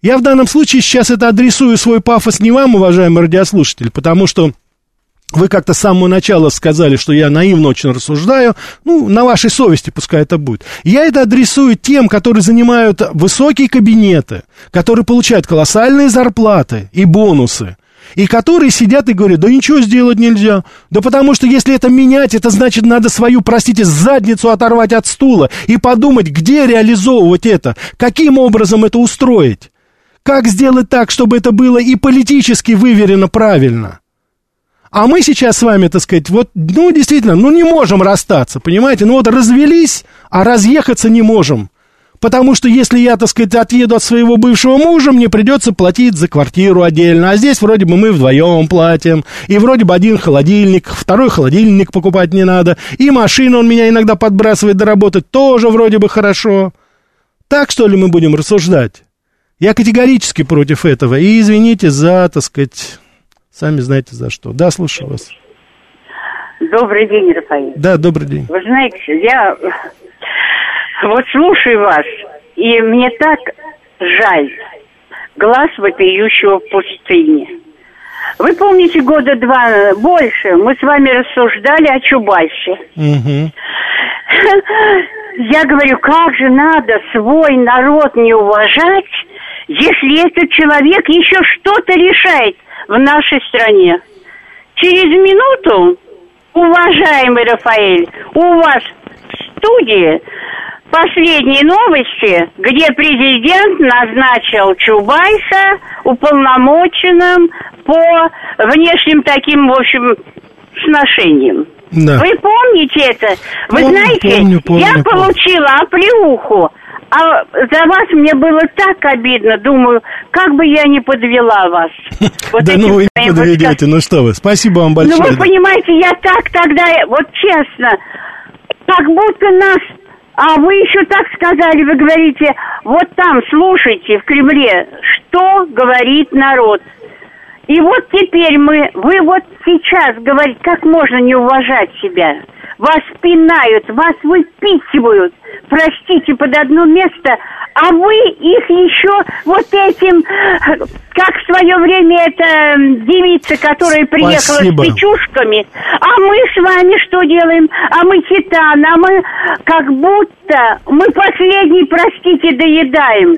Я в данном случае сейчас это адресую свой пафос не вам, уважаемый радиослушатель, потому что вы как-то с самого начала сказали, что я наивно очень рассуждаю. Ну, на вашей совести пускай это будет. Я это адресую тем, которые занимают высокие кабинеты, которые получают колоссальные зарплаты и бонусы. И которые сидят и говорят, да ничего сделать нельзя. Да потому что если это менять, это значит надо свою, простите, задницу оторвать от стула и подумать, где реализовывать это, каким образом это устроить. Как сделать так, чтобы это было и политически выверено правильно. А мы сейчас с вами, так сказать, вот, ну, действительно, ну, не можем расстаться, понимаете? Ну, вот развелись, а разъехаться не можем. Потому что если я, так сказать, отъеду от своего бывшего мужа, мне придется платить за квартиру отдельно. А здесь вроде бы мы вдвоем платим. И вроде бы один холодильник, второй холодильник покупать не надо. И машину он меня иногда подбрасывает до работы, тоже вроде бы хорошо. Так, что ли, мы будем рассуждать? Я категорически против этого. И извините за, так сказать, Сами знаете за что. Да, слушаю вас. Добрый день, Рафаэль. Да, добрый день. Вы знаете, я вот слушаю вас, и мне так жаль глаз вопиющего в пустыне. Вы помните, года два больше мы с вами рассуждали о Чубайсе. Угу. *laughs* Я говорю, как же надо свой народ не уважать, если этот человек еще что-то решает в нашей стране. Через минуту, уважаемый Рафаэль, у вас в студии последние новости, где президент назначил Чубайса уполномоченным по внешним таким, в общем, сношениям. Да. Вы помните это? Вы помню, знаете, помню, помню, я получила оплеуху а за вас мне было так обидно. Думаю, как бы я не подвела вас. *laughs* Вот да ну вы не подведете, ну что вы. Спасибо вам большое. Ну вы понимаете, я так тогда, вот честно, как будто нас... А вы еще так сказали, вы говорите, вот там, слушайте, в Кремле, что говорит народ. И вот теперь мы, вы вот сейчас говорите, как можно не уважать себя вас пинают, вас выпихивают, простите, под одно место, а вы их еще вот этим, как в свое время эта девица, которая приехала Спасибо. с печушками, а мы с вами что делаем? А мы титан, а мы как будто мы последний, простите, доедаем.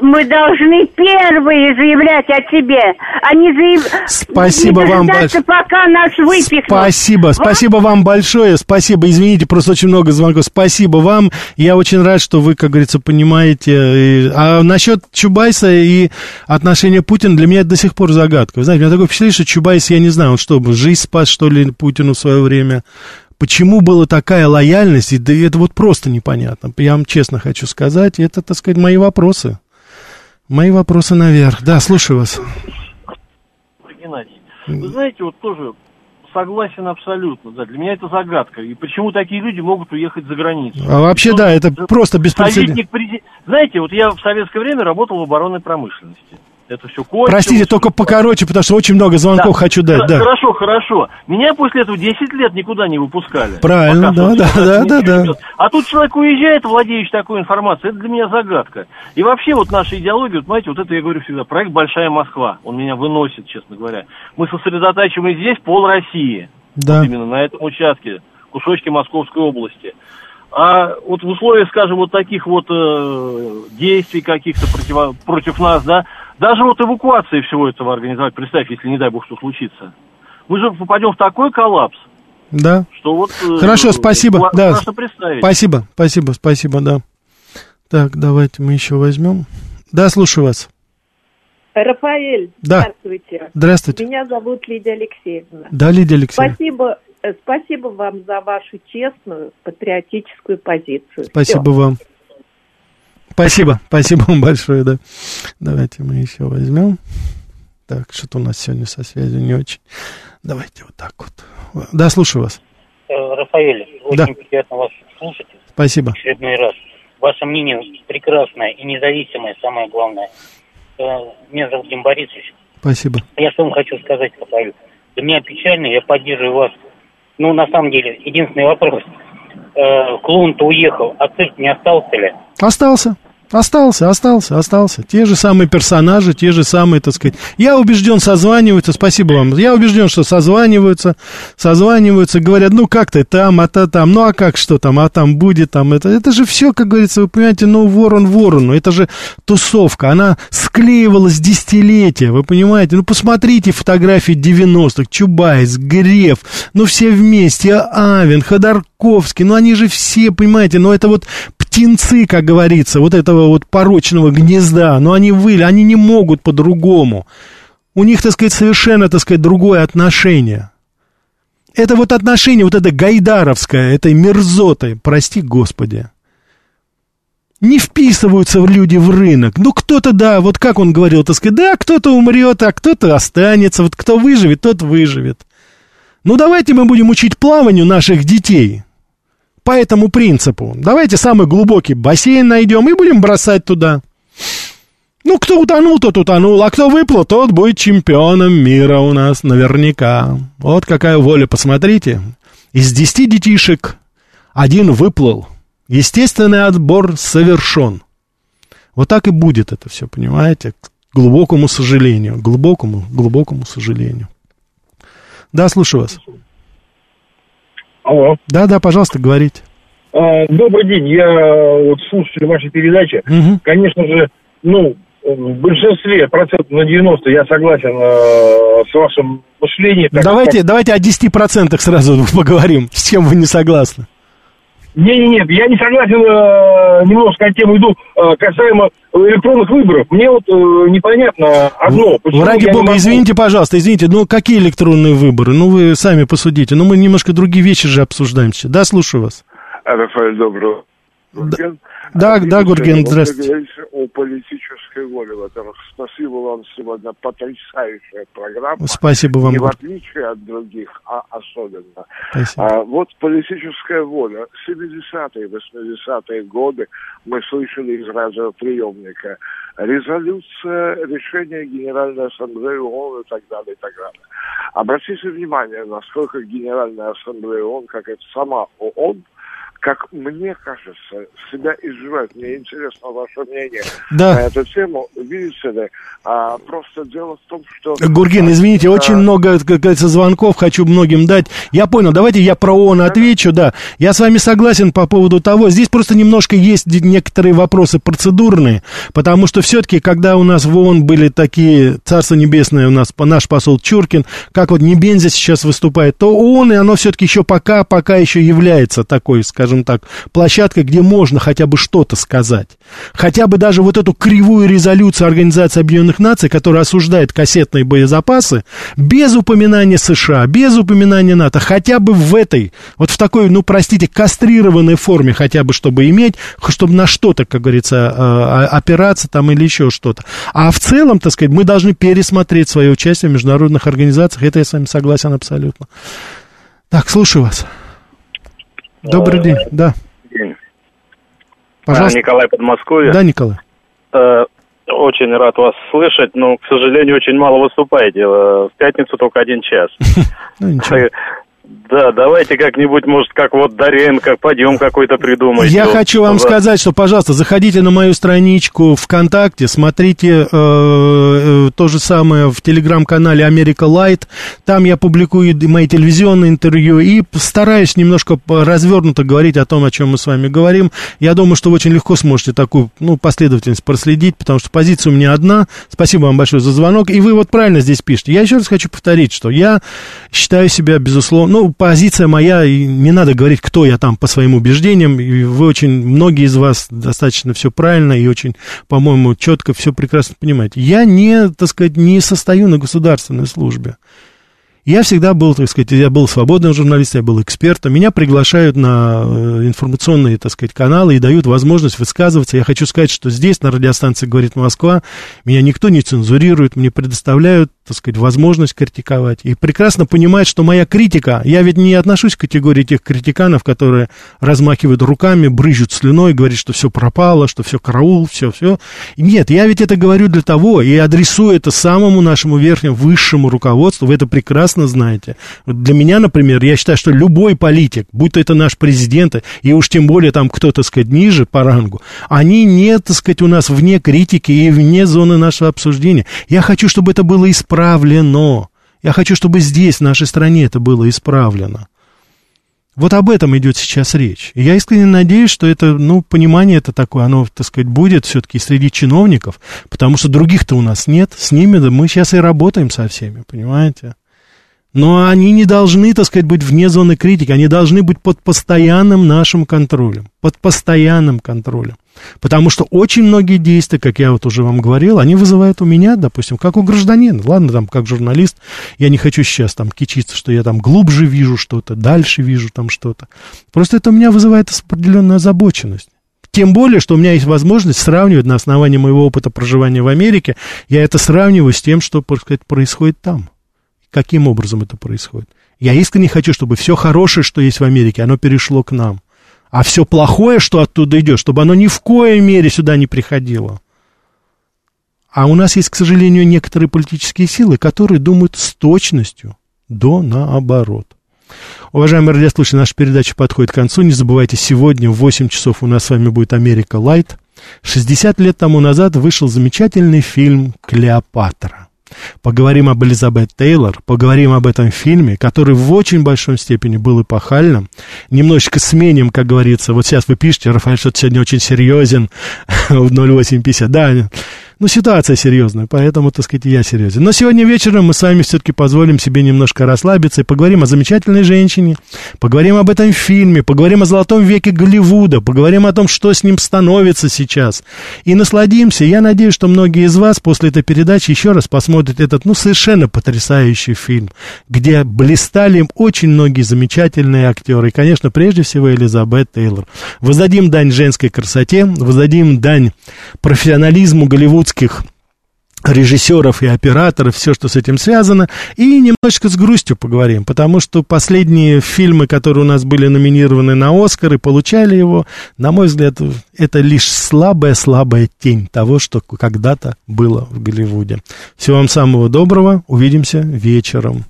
Мы должны первые заявлять о себе, а не заявлять... Спасибо не вам большое. пока нас выпихнут. Спасибо, спасибо вам большое, спасибо, извините, просто очень много звонков, спасибо вам, я очень рад, что вы, как говорится, понимаете. А насчет Чубайса и отношения Путина, для меня это до сих пор загадка. Вы знаете, у меня такое впечатление, что Чубайс, я не знаю, он что, жизнь спас, что ли, Путину в свое время, Почему была такая лояльность, и да это вот просто непонятно. Я вам честно хочу сказать, это, так сказать, мои вопросы. Мои вопросы наверх. Да, слушаю вас. Геннадий, вы знаете, вот тоже согласен абсолютно. Да, для меня это загадка. И почему такие люди могут уехать за границу? А вообще, ну, да, это просто беспрецедентно. Знаете, вот я в советское время работал в оборонной промышленности это все кончилось. Простите, только покороче, потому что очень много звонков да. хочу дать. Да. Хорошо, хорошо. Меня после этого 10 лет никуда не выпускали. Правильно, да, да, да, да, да. А тут человек уезжает, владеющий такой информацией, это для меня загадка. И вообще вот наша идеология, вот знаете, вот это я говорю всегда, проект «Большая Москва», он меня выносит, честно говоря. Мы сосредотачиваем здесь пол России. Да. Вот именно на этом участке, кусочки Московской области. А вот в условиях, скажем, вот таких вот э, действий каких-то против, против нас, да, даже вот эвакуации всего этого организовать, представь, если не дай бог что случится. Мы же попадем в такой коллапс. Да. Что вот... Э, Хорошо, спасибо. Да. Спасибо, спасибо, спасибо, да. Так, давайте мы еще возьмем. Да, слушаю вас. Рафаэль, да. здравствуйте. Здравствуйте. Меня зовут Лидия Алексеевна. Да, Лидия Алексеевна. Спасибо, э, спасибо вам за вашу честную патриотическую позицию. Спасибо Все. вам. Спасибо, спасибо вам большое, да. Давайте мы еще возьмем. Так, что-то у нас сегодня со связью не очень. Давайте вот так вот. Да, слушаю вас. Э, Рафаэль, очень да. приятно вас слушать. Спасибо. В очередной раз. Ваше мнение прекрасное и независимое, самое главное. Э, меня зовут Дим Борисович. Спасибо. Я что вам хочу сказать, Рафаэль. Для меня печально, я поддерживаю вас. Ну, на самом деле, единственный вопрос. Э, клоун-то уехал, а цирк не остался ли? Остался. Остался, остался, остался. Те же самые персонажи, те же самые, так сказать. Я убежден, созваниваются, спасибо вам. Я убежден, что созваниваются, созваниваются, говорят, ну как ты там, а то там, ну а как что там, а там будет там. Это, это же все, как говорится, вы понимаете, ну ворон ворону. Это же тусовка, она склеивалась десятилетия, вы понимаете. Ну посмотрите фотографии 90-х, Чубайс, Греф, ну все вместе, Авен, Ходорковский, ну они же все, понимаете, ну это вот птенцы, как говорится, вот этого вот порочного гнезда, но они выли, они не могут по-другому. У них, так сказать, совершенно, так сказать, другое отношение. Это вот отношение, вот это гайдаровское, этой мерзотой, прости господи. Не вписываются люди в рынок. Ну, кто-то, да, вот как он говорил, так сказать, да, кто-то умрет, а кто-то останется. Вот кто выживет, тот выживет. Ну, давайте мы будем учить плаванию наших детей по этому принципу. Давайте самый глубокий бассейн найдем и будем бросать туда. Ну, кто утонул, тот утонул, а кто выплыл, тот будет чемпионом мира у нас наверняка. Вот какая воля, посмотрите. Из десяти детишек один выплыл. Естественный отбор совершен. Вот так и будет это все, понимаете? К глубокому сожалению, глубокому, глубокому сожалению. Да, слушаю вас. Алло. Да, да, пожалуйста, говорите. А, добрый день, я вот слушатель вашей передачи. Угу. Конечно же, ну, в большинстве, процентов на 90, я согласен э, с вашим мышлением. Давайте, как... давайте о 10% сразу *laughs* поговорим, с чем вы не согласны. Не-не-не, я не согласен, э, немножко от темы иду, э, касаемо электронных выборов. Мне вот э, непонятно одно. Ради бога, могу... извините, пожалуйста, извините, ну какие электронные выборы? Ну вы сами посудите. Ну мы немножко другие вещи же обсуждаем сейчас. Да, слушаю вас. Рафаэль, доброго. Да. Да, да, Гурген, здравствуйте. Говорите о политической воле. Во-первых, спасибо вам сегодня, потрясающая программа. Спасибо вам. Не в отличие от других, а особенно. Спасибо. А, вот политическая воля. 70-е, 80-е годы мы слышали из радиоприемника резолюция, решение Генеральной Ассамблеи ООН и так далее, и так далее. Обратите внимание, насколько Генеральная Ассамблея ООН, как это сама ООН, как мне кажется, себя изживают. Мне интересно ваше мнение да. на эту тему. Видите ли, а, просто дело в том, что... Гурген, извините, а, очень много, как говорится, звонков хочу многим дать. Я понял, давайте я про ООН отвечу, да. Я с вами согласен по поводу того, здесь просто немножко есть некоторые вопросы процедурные, потому что все-таки, когда у нас в ООН были такие, Царство Небесное, у нас наш посол Чуркин, как вот Небензя сейчас выступает, то ООН, и оно все-таки еще пока, пока еще является такой, скажем так, площадкой, где можно хотя бы что-то сказать. Хотя бы даже вот эту кривую резолюцию Организации Объединенных Наций, которая осуждает кассетные боезапасы, без упоминания США, без упоминания НАТО, хотя бы в этой, вот в такой, ну, простите, кастрированной форме хотя бы, чтобы иметь, чтобы на что-то, как говорится, а, опираться там или еще что-то. А в целом, так сказать, мы должны пересмотреть свое участие в международных организациях. Это я с вами согласен абсолютно. Так, слушаю вас. Добрый день, да. День. Пожалуйста. Николай Подмосковье. Да, Николай. Э, очень рад вас слышать, но, к сожалению, очень мало выступаете. Э, в пятницу только один час. *laughs* Да, давайте как-нибудь, может, как вот Дарен, как подъем какой-то придумать. Я вот, хочу вам да. сказать, что, пожалуйста, заходите на мою страничку ВКонтакте, смотрите э, э, то же самое в телеграм-канале Америка Лайт. Там я публикую мои телевизионные интервью и стараюсь немножко развернуто говорить о том, о чем мы с вами говорим. Я думаю, что вы очень легко сможете такую ну, последовательность проследить, потому что позиция у меня одна. Спасибо вам большое за звонок. И вы вот правильно здесь пишете. Я еще раз хочу повторить, что я считаю себя, безусловно, ну, позиция моя, и не надо говорить, кто я там по своим убеждениям, и вы очень, многие из вас достаточно все правильно и очень, по-моему, четко все прекрасно понимаете. Я не, так сказать, не состою на государственной службе. Я всегда был, так сказать, я был свободным журналистом, я был экспертом. Меня приглашают на э, информационные, так сказать, каналы и дают возможность высказываться. Я хочу сказать, что здесь, на радиостанции «Говорит Москва», меня никто не цензурирует, мне предоставляют так сказать, возможность критиковать. И прекрасно понимает, что моя критика, я ведь не отношусь к категории тех критиканов, которые размахивают руками, брызжут слюной, говорят, что все пропало, что все караул, все, все. Нет, я ведь это говорю для того, и адресую это самому нашему верхнему, высшему руководству, вы это прекрасно знаете. Для меня, например, я считаю, что любой политик, будь то это наш президент, и уж тем более там кто-то, так сказать, ниже по рангу, они не, так сказать, у нас вне критики и вне зоны нашего обсуждения. Я хочу, чтобы это было исправлено исправлено. Я хочу, чтобы здесь, в нашей стране, это было исправлено. Вот об этом идет сейчас речь. И я искренне надеюсь, что это, ну, понимание это такое, оно, так сказать, будет все-таки среди чиновников, потому что других-то у нас нет, с ними да мы сейчас и работаем со всеми, понимаете? Но они не должны, так сказать, быть вне зоны критики, они должны быть под постоянным нашим контролем, под постоянным контролем. Потому что очень многие действия, как я вот уже вам говорил, они вызывают у меня, допустим, как у гражданина. Ладно, там, как журналист, я не хочу сейчас там кичиться, что я там глубже вижу что-то, дальше вижу там что-то. Просто это у меня вызывает определенную озабоченность. Тем более, что у меня есть возможность сравнивать на основании моего опыта проживания в Америке, я это сравниваю с тем, что сказать, происходит там каким образом это происходит. Я искренне хочу, чтобы все хорошее, что есть в Америке, оно перешло к нам. А все плохое, что оттуда идет, чтобы оно ни в коей мере сюда не приходило. А у нас есть, к сожалению, некоторые политические силы, которые думают с точностью до наоборот. Уважаемые радиослушатели, наша передача подходит к концу. Не забывайте, сегодня в 8 часов у нас с вами будет «Америка Лайт». 60 лет тому назад вышел замечательный фильм «Клеопатра». Поговорим об Элизабет Тейлор, поговорим об этом фильме, который в очень большой степени был эпохальным. Немножечко сменим, как говорится. Вот сейчас вы пишете, Рафаэль, что сегодня очень серьезен *laughs* в 0850. Да, ну, ситуация серьезная, поэтому, так сказать, я серьезен. Но сегодня вечером мы с вами все-таки позволим себе немножко расслабиться и поговорим о замечательной женщине, поговорим об этом фильме, поговорим о золотом веке Голливуда, поговорим о том, что с ним становится сейчас. И насладимся. Я надеюсь, что многие из вас после этой передачи еще раз посмотрят этот, ну, совершенно потрясающий фильм, где блистали очень многие замечательные актеры. И, конечно, прежде всего Элизабет Тейлор. Воздадим дань женской красоте, воздадим дань профессионализму Голливуда голливудских режиссеров и операторов, все, что с этим связано, и немножечко с грустью поговорим, потому что последние фильмы, которые у нас были номинированы на Оскар и получали его, на мой взгляд, это лишь слабая-слабая тень того, что когда-то было в Голливуде. Всего вам самого доброго, увидимся вечером.